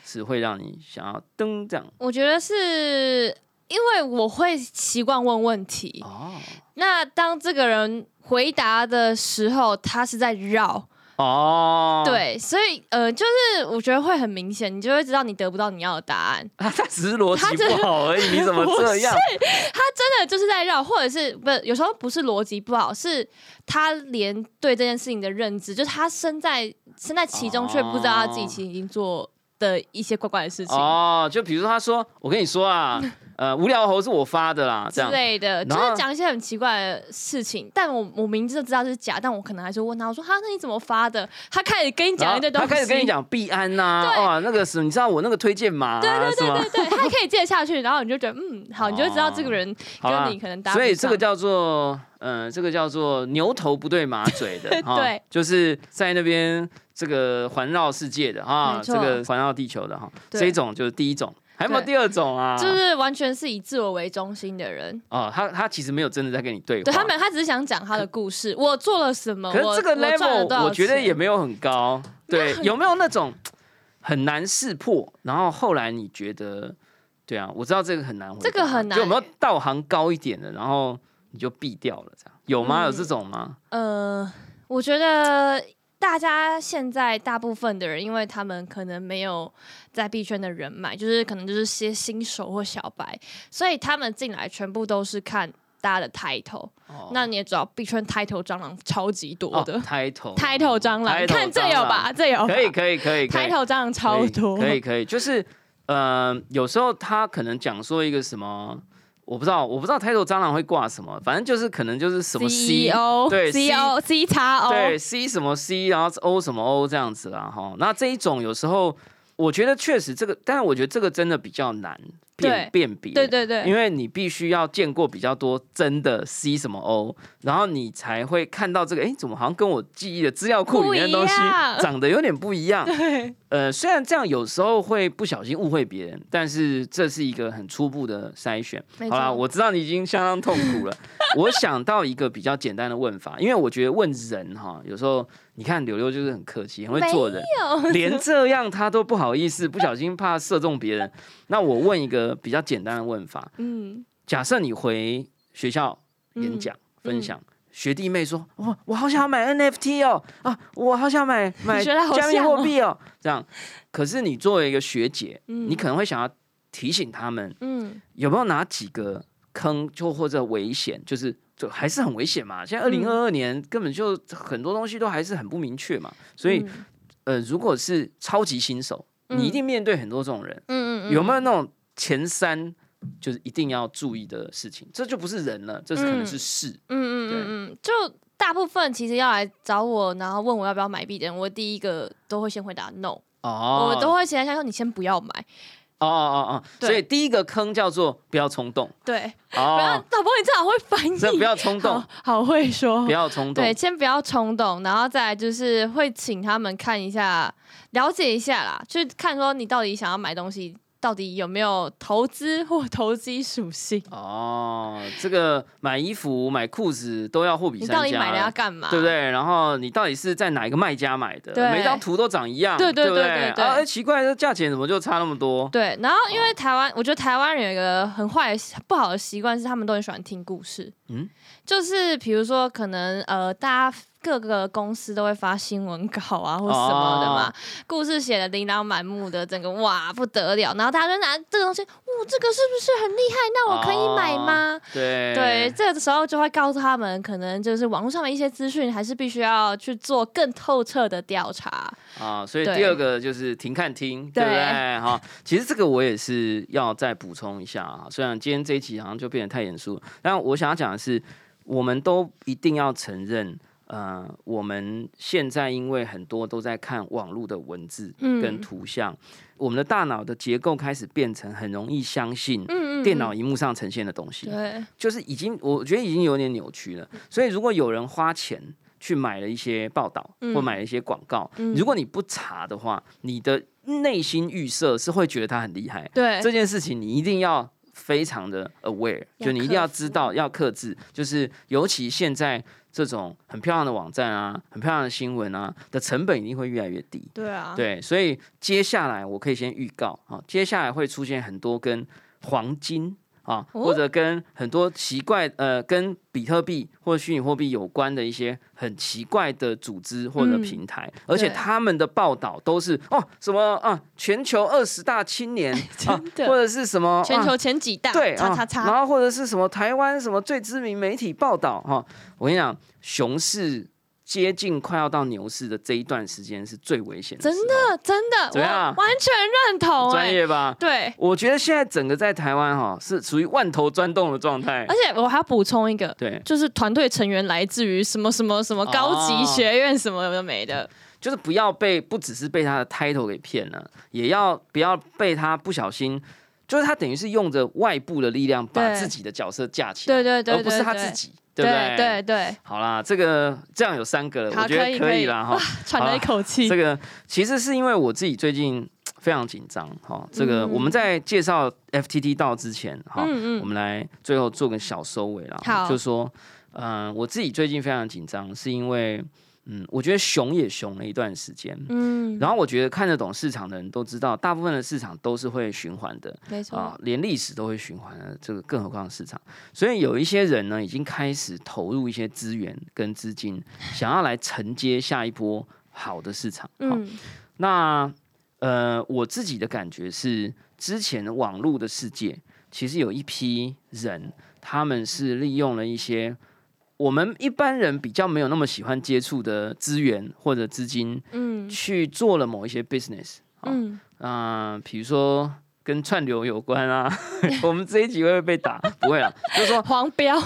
是会让你想要噔这样？我觉得是因为我会习惯问问题，哦那当这个人回答的时候，他是在绕，哦，，对，所以呃，就是我觉得会很明显，你就会知道你得不到你要的答案。只是逻辑他真的不好而已，你怎么这样？他真的就是在绕，或者是不是有时候不是逻辑不好，是他连对这件事情的认知，就是他身在身在其中，却不知道他自己其实已经做的一些怪怪的事情。哦，就比如说他说，我跟你说啊，呃，无聊猴是我发的啦，这之样类的，就然后是讲一些很奇怪的事情，但我我明知道知道是假，但我可能还是问他，我说哈，那你怎么发的？他开始跟你然后讲一堆东西，他开始跟你讲币安呐、对哇，那个什么，你知道我那个推荐码、啊，对对是吗？对对，他还可以接下去，然后你就觉得嗯好，你就知道这个人好啦跟你可能搭不所。以这个叫做，嗯，这个叫做牛头不对马嘴的，哈对，就是在那边这个环绕世界的哈，没错这个环绕地球的哈，对这一种就是第一种，还有没有第二种啊？就是完全是以自我为中心的人，哦，他他其实没有真的在跟你对话，对他们他只是想讲他的故事，我做了什么，可是这个 level 少我觉得也没有很高，对，有没有那种很难识破，然后后来你觉得，对啊，我知道这个很难这个很难。就有没有道行高一点的，然后你就避掉了，这样。有吗？嗯。有这种吗？呃，我觉得大家现在大部分的人，因为他们可能没有在币圈的人脉，就是可能就是些新手或小白，所以他们进来全部都是看大家的 title。哦那你也知道，币圈 title 蟑螂超级多的、哦，title title 蟑螂，你 看这有吧？这有可以可以可以可以 title 蟑螂超可以多，可以可以，就是呃，有时候他可能讲说一个什么，我不知道，我不知道 title 蟑螂会挂什么，反正就是可能就是什么 C。CEO 对 CEO C 叉 O 对 C 什么 C，然后 O 什么 O 这样子啦哈。那这一种有时候我觉得确实这个，但是我觉得这个真的比较难辨辨别。对对对，因为你必须要见过比较多真的 C 什么 O，然后你才会看到这个，哎，怎么好像跟我记忆的资料库里面的东西长得有点不一样？对呃，虽然这样有时候会不小心误会别人，但是这是一个很初步的筛选。好啦，我知道你已经相当痛苦了。我想到一个比较简单的问法，因为我觉得问人哈，有时候你看柳柳就是很客气，很会做人，连这样他都不好意思，不小心怕射中别人。那我问一个比较简单的问法：嗯。假设你回学校演讲、分享。学弟妹说：“哇，我好想买 NFT 哦，啊，我好想买买加密货币哦。”这样，可是你作为一个学姐，嗯。你可能会想要提醒他们，嗯。有没有哪几个坑，就或者危险，就是就还是很危险嘛。现在二零二二年根本就很多东西都还是很不明确嘛，所以、嗯。呃，如果是超级新手，嗯。你一定面对很多这种人，嗯嗯。有没有那种前三就是一定要注意的事情？这就不是人了，这是可能是事。嗯嗯嗯嗯，就大部分其实要来找我，然后问我要不要买币的人，我第一个都会先回答 no，、哦，我都会先想说你先不要买，哦哦哦，哦。所以第一个坑叫做不要冲动。对，不要，哦，老婆你正好会翻译，这不要冲动。好，好会说。不，要冲动。对，，先不要冲动，然后再来就是会请他们看一下，了解一下啦，去看说你到底想要买东西。到底有没有投资或 投机属性？哦，这个买衣服、买裤子都要货比你三家你到底买了要了。干嘛？对不？对？然后你到底是在哪一个卖家买的？每张图都长一样，对对不对对对啊，哎，奇怪，这价钱怎么就差那么多？对，然后因为台湾，我觉得台湾人有一个很坏的不好的习惯，是他们都很喜欢听故事。嗯嗯，就是比如说，可能呃，大家各个公司都会发新闻稿啊，或什么的嘛，哦故事写的琳琅满目的，整个哇不得了，然后大家就拿这个东西，哇，这个是不是很厉害？那我可以买吗？对对，这个时候就会告诉他们，可能就是网络上的一些资讯，还是必须要去做更透彻的调查。啊，所以第二个就是停看听，对不对对？哈，其实这个我也是要再补充一下啊。虽然今天这一集好像就变得太严肃，但我想要讲的是，我们都一定要承认。呃，我们现在因为很多都在看网络的文字嗯跟图像，我们的大脑的结构开始变成很容易相信嗯嗯，电脑荧幕上呈现的东西。对，就是已经，我觉得已经有点扭曲了。所以如果有人花钱去买了一些报道嗯或买了一些广告，嗯如果你不查的话，你的内心预设是会觉得他很厉害。对，这件事情你一定要非常的 aware，就你一定要知道要克制，就是尤其现在这种很漂亮的网站啊、很漂亮的新闻啊的成本一定会越来越低。对啊，对，所以接下来我可以先预告啊，接下来会出现很多跟黄金啊，哦。或者跟很多奇怪呃，跟比特币或者虚拟货币有关的一些很奇怪的组织或者嗯平台，而且他们的报道都是哦什么啊，全球二十大青年啊，或者是什么啊全球前几大，对啊，叉叉叉，然后或者是什么台湾什么最知名媒体报道哈、我跟你讲，熊市接近快要到牛市的这一段时间是最危险的，真的真的，怎么样完全认同、专哎，业吧？对。我觉得现在整个在台湾哈、是属于万头钻洞的状态而。且我还要补充一个，对，就是团队成员来自于什么什么什么高级哦学院什么有的没的，就是不要被不只是被他的 title 给骗了，也要不要被他不小心，就是他等于是用着外部的力量把自己的角色架起来，对对对而不是他自己，对不对对对，好啦，这个这样有三个了，我觉得可以可以可以啦哈。喘了一口气这。个其实是因为我自己最近 非常紧张哈。这个嗯我们在介绍 FTT 到之前哈，我们来最后做个小收尾啦。好就说嗯、我自己最近非常紧张，是因为嗯，我觉得熊也熊了一段时间。嗯，然后我觉得看得懂市场的人都知道，大部分的市场都是会循环的没错，啊，连历史都会循环的，这个更何况市场。所以有一些人呢，已经开始投入一些资源跟资金，想要来承接下一波好的市场。好，嗯那呃，我自己的感觉是，之前网络的世界其实有一批人，他们是利用了一些我们一般人比较没有那么喜欢接触的资源或者资金，嗯。去做了某一些 business。嗯，啊、比如说跟串流有关啊，我们这一集会不会被打？不会啦，就是说黄标，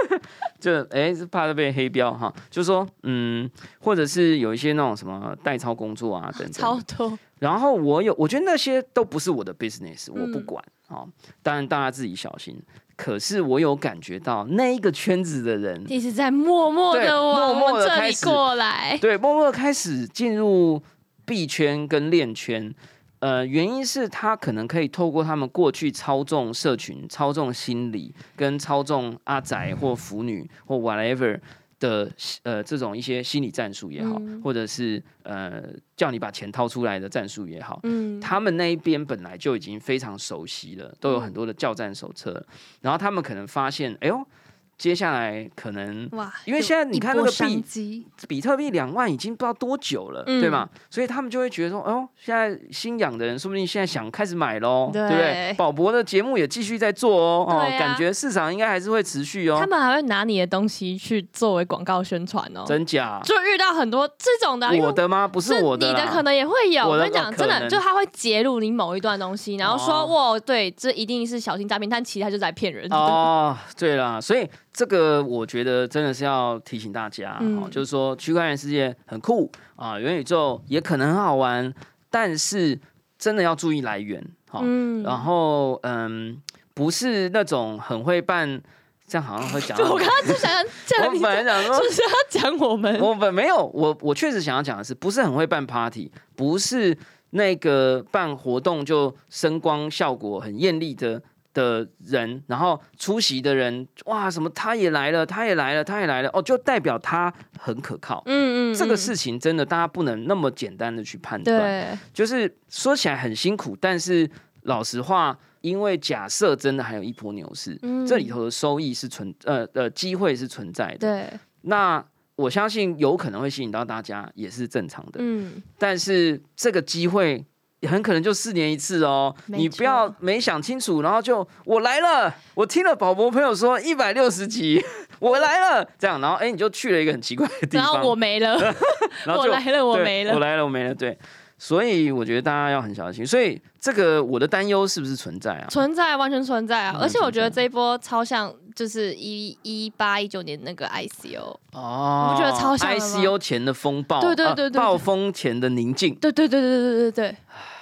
就哎、是怕被黑标哈，就是说嗯，或者是有一些那种什么代操工作啊等等，超多，然后我有，我觉得那些都不是我的 business，我不嗯。管啊、哦当然大家自己小心。可是我有感觉到那一个圈子的人，一直在默默的往默默的这里地开始过来。对，默默的开始进入币圈跟链圈。呃，原因是他可能可以透过他们过去操纵社群、操纵心理，跟操纵阿宅或腐女或 whatever 的呃这种一些心理战术也好，嗯。或者是呃叫你把钱掏出来的战术也好，嗯，他们那一边本来就已经非常熟悉了，都有很多的教战手册。了，然后他们可能发现，哎呦，接下来可能哇，因为有现在你看那个币比特币两万已经不知道多久了，嗯对吗？所以他们就会觉得说，哦，现在新养的人说不定现在想开始买喽，对不对对？宝博的节目也继续在做哦，哦，感觉市场应该还是会持续哦他，们还会拿你的东西去作为广告宣传哦。真假？就遇到很多这种的啊，我的吗？不是我的，你的可能也会有。我我跟你讲，真的就他会截录你某一段东西，然后说哦哇，对，这一定是小心诈骗，但其实他就在骗人。哦，对啦，所以这个我觉得真的是要提醒大家，嗯哦，就是说区块链世界很酷啊，元宇宙也可能很好玩，但是真的要注意来源，好、嗯，然后嗯，不是那种很会办，这样好像会讲 我刚刚就想这 我本来想说就是要讲我们。我本没有，我我确实想要讲的是，不是很会办 party，不是那个办活动就声光效果很艳丽的的人，然后出席的人，哇，什么他也来了，他也来了，他也来了，哦，就代表他很可靠。嗯嗯，嗯。这个事情真的大家不能那么简单的去判断，对，就是说起来很辛苦，但是老实话，因为假设真的还有一波牛市，嗯。这里头的收益是存呃呃机会是存在的，对，那我相信有可能会吸引到大家，也是正常的。嗯，但是这个机会也很可能就四年一次哦，你不要没想清楚，然后就我来了，我听了宝博朋友说一百六十集，我来了，这样，然后哎、你就去了一个很奇怪的地方。然，后我没了，然后就我来了，我没了。我来了，我没了，对。所以我觉得大家要很小心。所以这个我的担忧是不是存在啊？存在，完全存在啊！而且我觉得这一波超像，就是一一八一九年那个 ICO，哦，你不觉得超像 ICO 前的风暴，对对对对暴风前的宁静。对对对对对对对，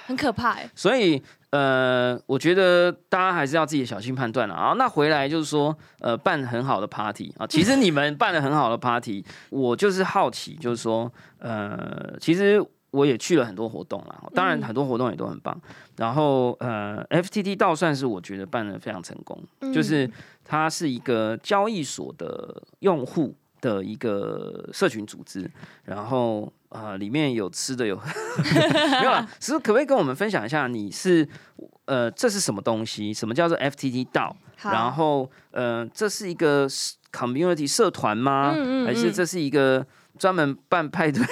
很可怕哎。所以呃，我觉得大家还是要自己小心判断了啊。那回来就是说，呃，办很好的 party 啊，其实你们办了很好的 party，我就是好奇，就是说，呃，其实我也去了很多活动啦，当然嗯很多活动也都很棒。然后呃，FTT 倒算是我觉得办的非常成功，就是它是一个交易所的用户的一个社群组织，然后呃里面有吃的有 没有啦？其实可不可以跟我们分享一下，你是呃这是什么东西？什么叫做 FTT 道？然后呃这是一个 community 社团吗？还是这是一个专门办派对的？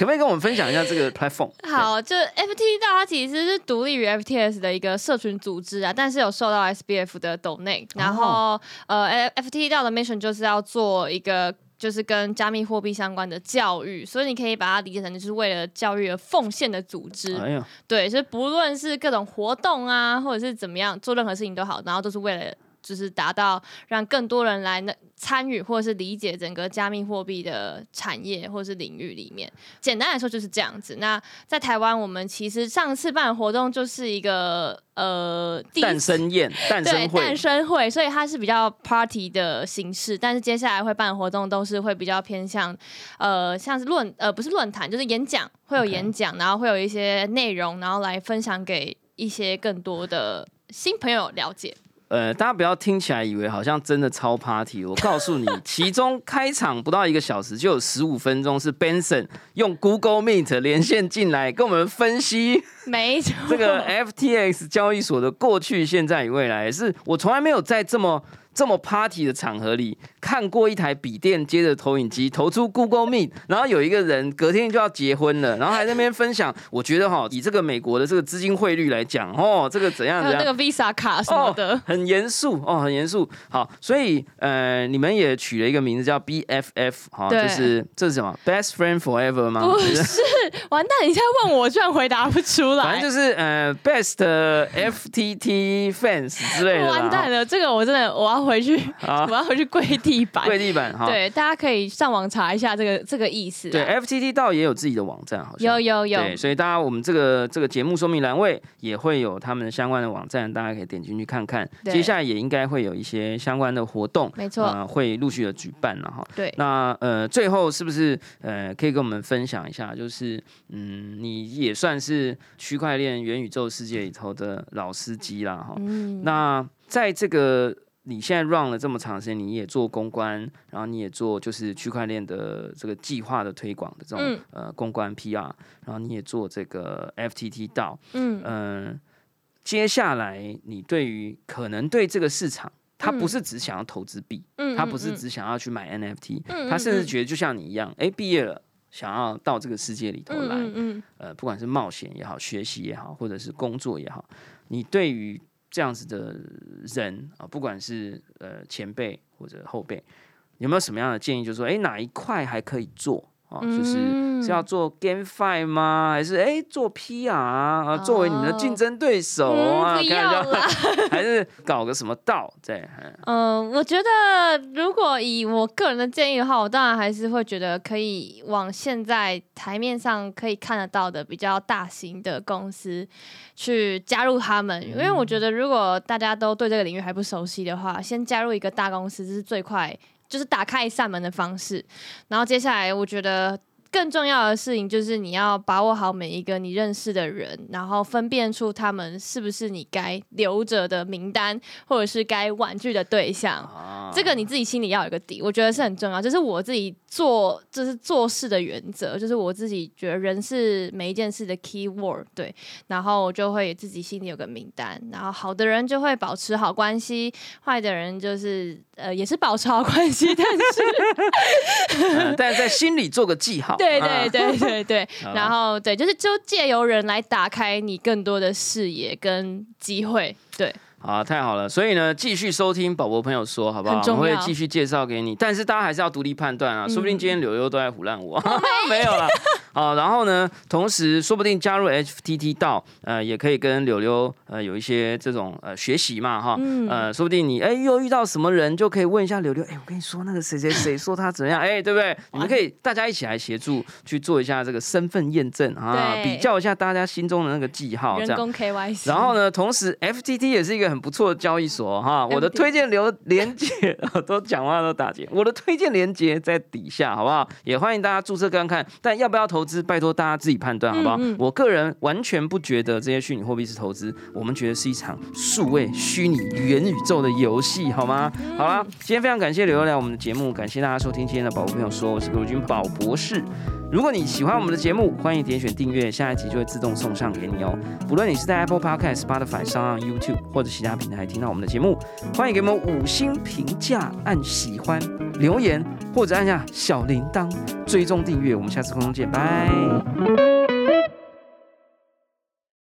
可不可以跟我们分享一下这个 platform？好，就 FT 大它其实是独立于 FTS 的一个社群组织啊，但是有受到 SBF 的 donate，然后、呃，FT 到的 mission 就是要做一个。就是跟加密货币相关的教育，所以你可以把它理解成就是为了教育而奉献的组织。对，就是不论是各种活动啊，或者是怎么样做任何事情都好，然后都是为了就是达到让更多人来那参与或者是理解整个加密货币的产业或者是领域里面。简单来说就是这样子。那在台湾，我们其实上次办的活动就是一个呃诞生宴、诞对生会诞，生会，所以它是比较 party 的形式，但是接下来会办的活动都是会比较偏向，呃，像是论呃不是论坛，就是演讲，会有演讲然后会有一些内容，然后来分享给一些更多的新朋友了解。呃，大家不要听起来以为好像真的超 party。我告诉你，其中开场不到一个小时就有十五分钟是 Benson 用 Google Meet 连线进来跟我们分析没错，这个 FTX 交易所的过去、现在与未来，是我从来没有在这么这么 party 的场合里看过一台笔电接着投影机投出 Google Meet，然后有一个人隔天就要结婚了，然后还在那边分享，我觉得哈，以这个美国的这个资金汇率来讲，哦，这个怎样怎样还有那个 Visa 卡什么的，很严肃哦，很严肃。好，所以呃，你们也取了一个名字叫 BFF，哈，对就是这是什么 Best Friend Forever 吗？不是，完蛋！你现在问我，居然回答不出来，反正就是呃 Best FTT Fans 之类的。完蛋了。这个我真的我要回去，好 我要回去跪地板。跪地板哈。对，大家可以上网查一下这个这个意思啊。对，FTT 倒也有自己的网站，好像有有有，对，所以大家我们这个这个节目说明栏位也会有他们相关的网站，大家可以点进去看看。对接下来也应该会有一些相关的活动，没错呃，会陆续的举办了哈。对，那呃，最后是不是呃，可以跟我们分享一下？就是嗯，你也算是区块链元宇宙世界里头的老司机啦哈。嗯，那在这个你现在 run 了这么长时间，你也做公关，然后你也做就是区块链的这个计划的推广的这种、嗯。呃公关 PR，然后你也做这个 FTT 道，嗯。嗯、接下来你对于可能对这个市场，他不是只想要投资币，嗯他不是嗯。只想要去买 NFT，、嗯他甚至嗯。觉得就像你一样，哎，毕业了。想要到这个世界里头来，呃，不管是冒险也好，学习也好，或者是工作也好，你对于这样子的人啊，不管是呃前辈或者后辈，有没有什么样的建议？就是说，哎，哪一块还可以做啊？就是嗯是要做 GameFi 吗？还是哎做 PR 啊？作为你们的竞争对手嗯，啊？不要啦。还是搞个什么道在？嗯嗯，我觉得如果以我个人的建议的话，我当然还是会觉得可以往现在台面上可以看得到的比较大型的公司去加入他们，因为我觉得如果大家都对这个领域还不熟悉的话，先加入一个大公司这是最快，就是打开一扇门的方式。然后接下来，我觉得。更重要的事情就是你要把握好每一个你认识的人，然后分辨出他们是不是你该留着的名单，或者是该婉拒的对象。啊这个你自己心里要有个底，我觉得是很重要。这是我自己做，就是做事的原则，就是我自己觉得人是每一件事的 key word，对，然后我就会自己心里有个名单，然后好的人就会保持好关系，坏的人就是呃也是保持好关系，但是嗯 但在心里做个记号。对啊。对对对对，然后对，就是就借由人来打开你更多的视野跟机会，对，好，太好了！所以呢，继续收听宝宝朋友说，好不好？我们会继续介绍给你，但是大家还是要独立判断啊，嗯说不定今天柳柳都在胡乱我，没有了。好，然后呢，同时说不定加入 FTT 到，呃，也可以跟柳柳呃有一些这种呃学习嘛，哈，嗯呃，说不定你哎又遇到什么人，就可以问一下柳柳，哎，我跟你说那个谁谁谁 说他怎么样，哎，对不对？你们可以大家一起来协助去做一下这个身份验证啊，比较一下大家心中的那个记号，这样。人工 KYC，然后呢，同时 FTT 也是一个很不错的交易所哈。我的推荐流 连接 都讲话都打结，我的推荐连接在底下，好不好？也欢迎大家注册看看。但要不要投资，拜托大家自己判断，好不好？嗯嗯我个人完全不觉得这些虚拟货币是投资，我们觉得是一场数位虚拟元宇宙的游戏，好吗？好啦，今天非常感谢柳柳来我们的节目，感谢大家收听今天的宝博朋友说，我是陆军宝博士。如果你喜欢我们的节目，欢迎点选订阅，下一集就会自动送上给你哦。不论你是在 Apple Podcast、Spotify、上 YouTube 或者其他平台听到我们的节目，欢迎给我们五星评价、按喜欢、留言或者按下小铃铛追踪订阅。我们下次空中见，拜。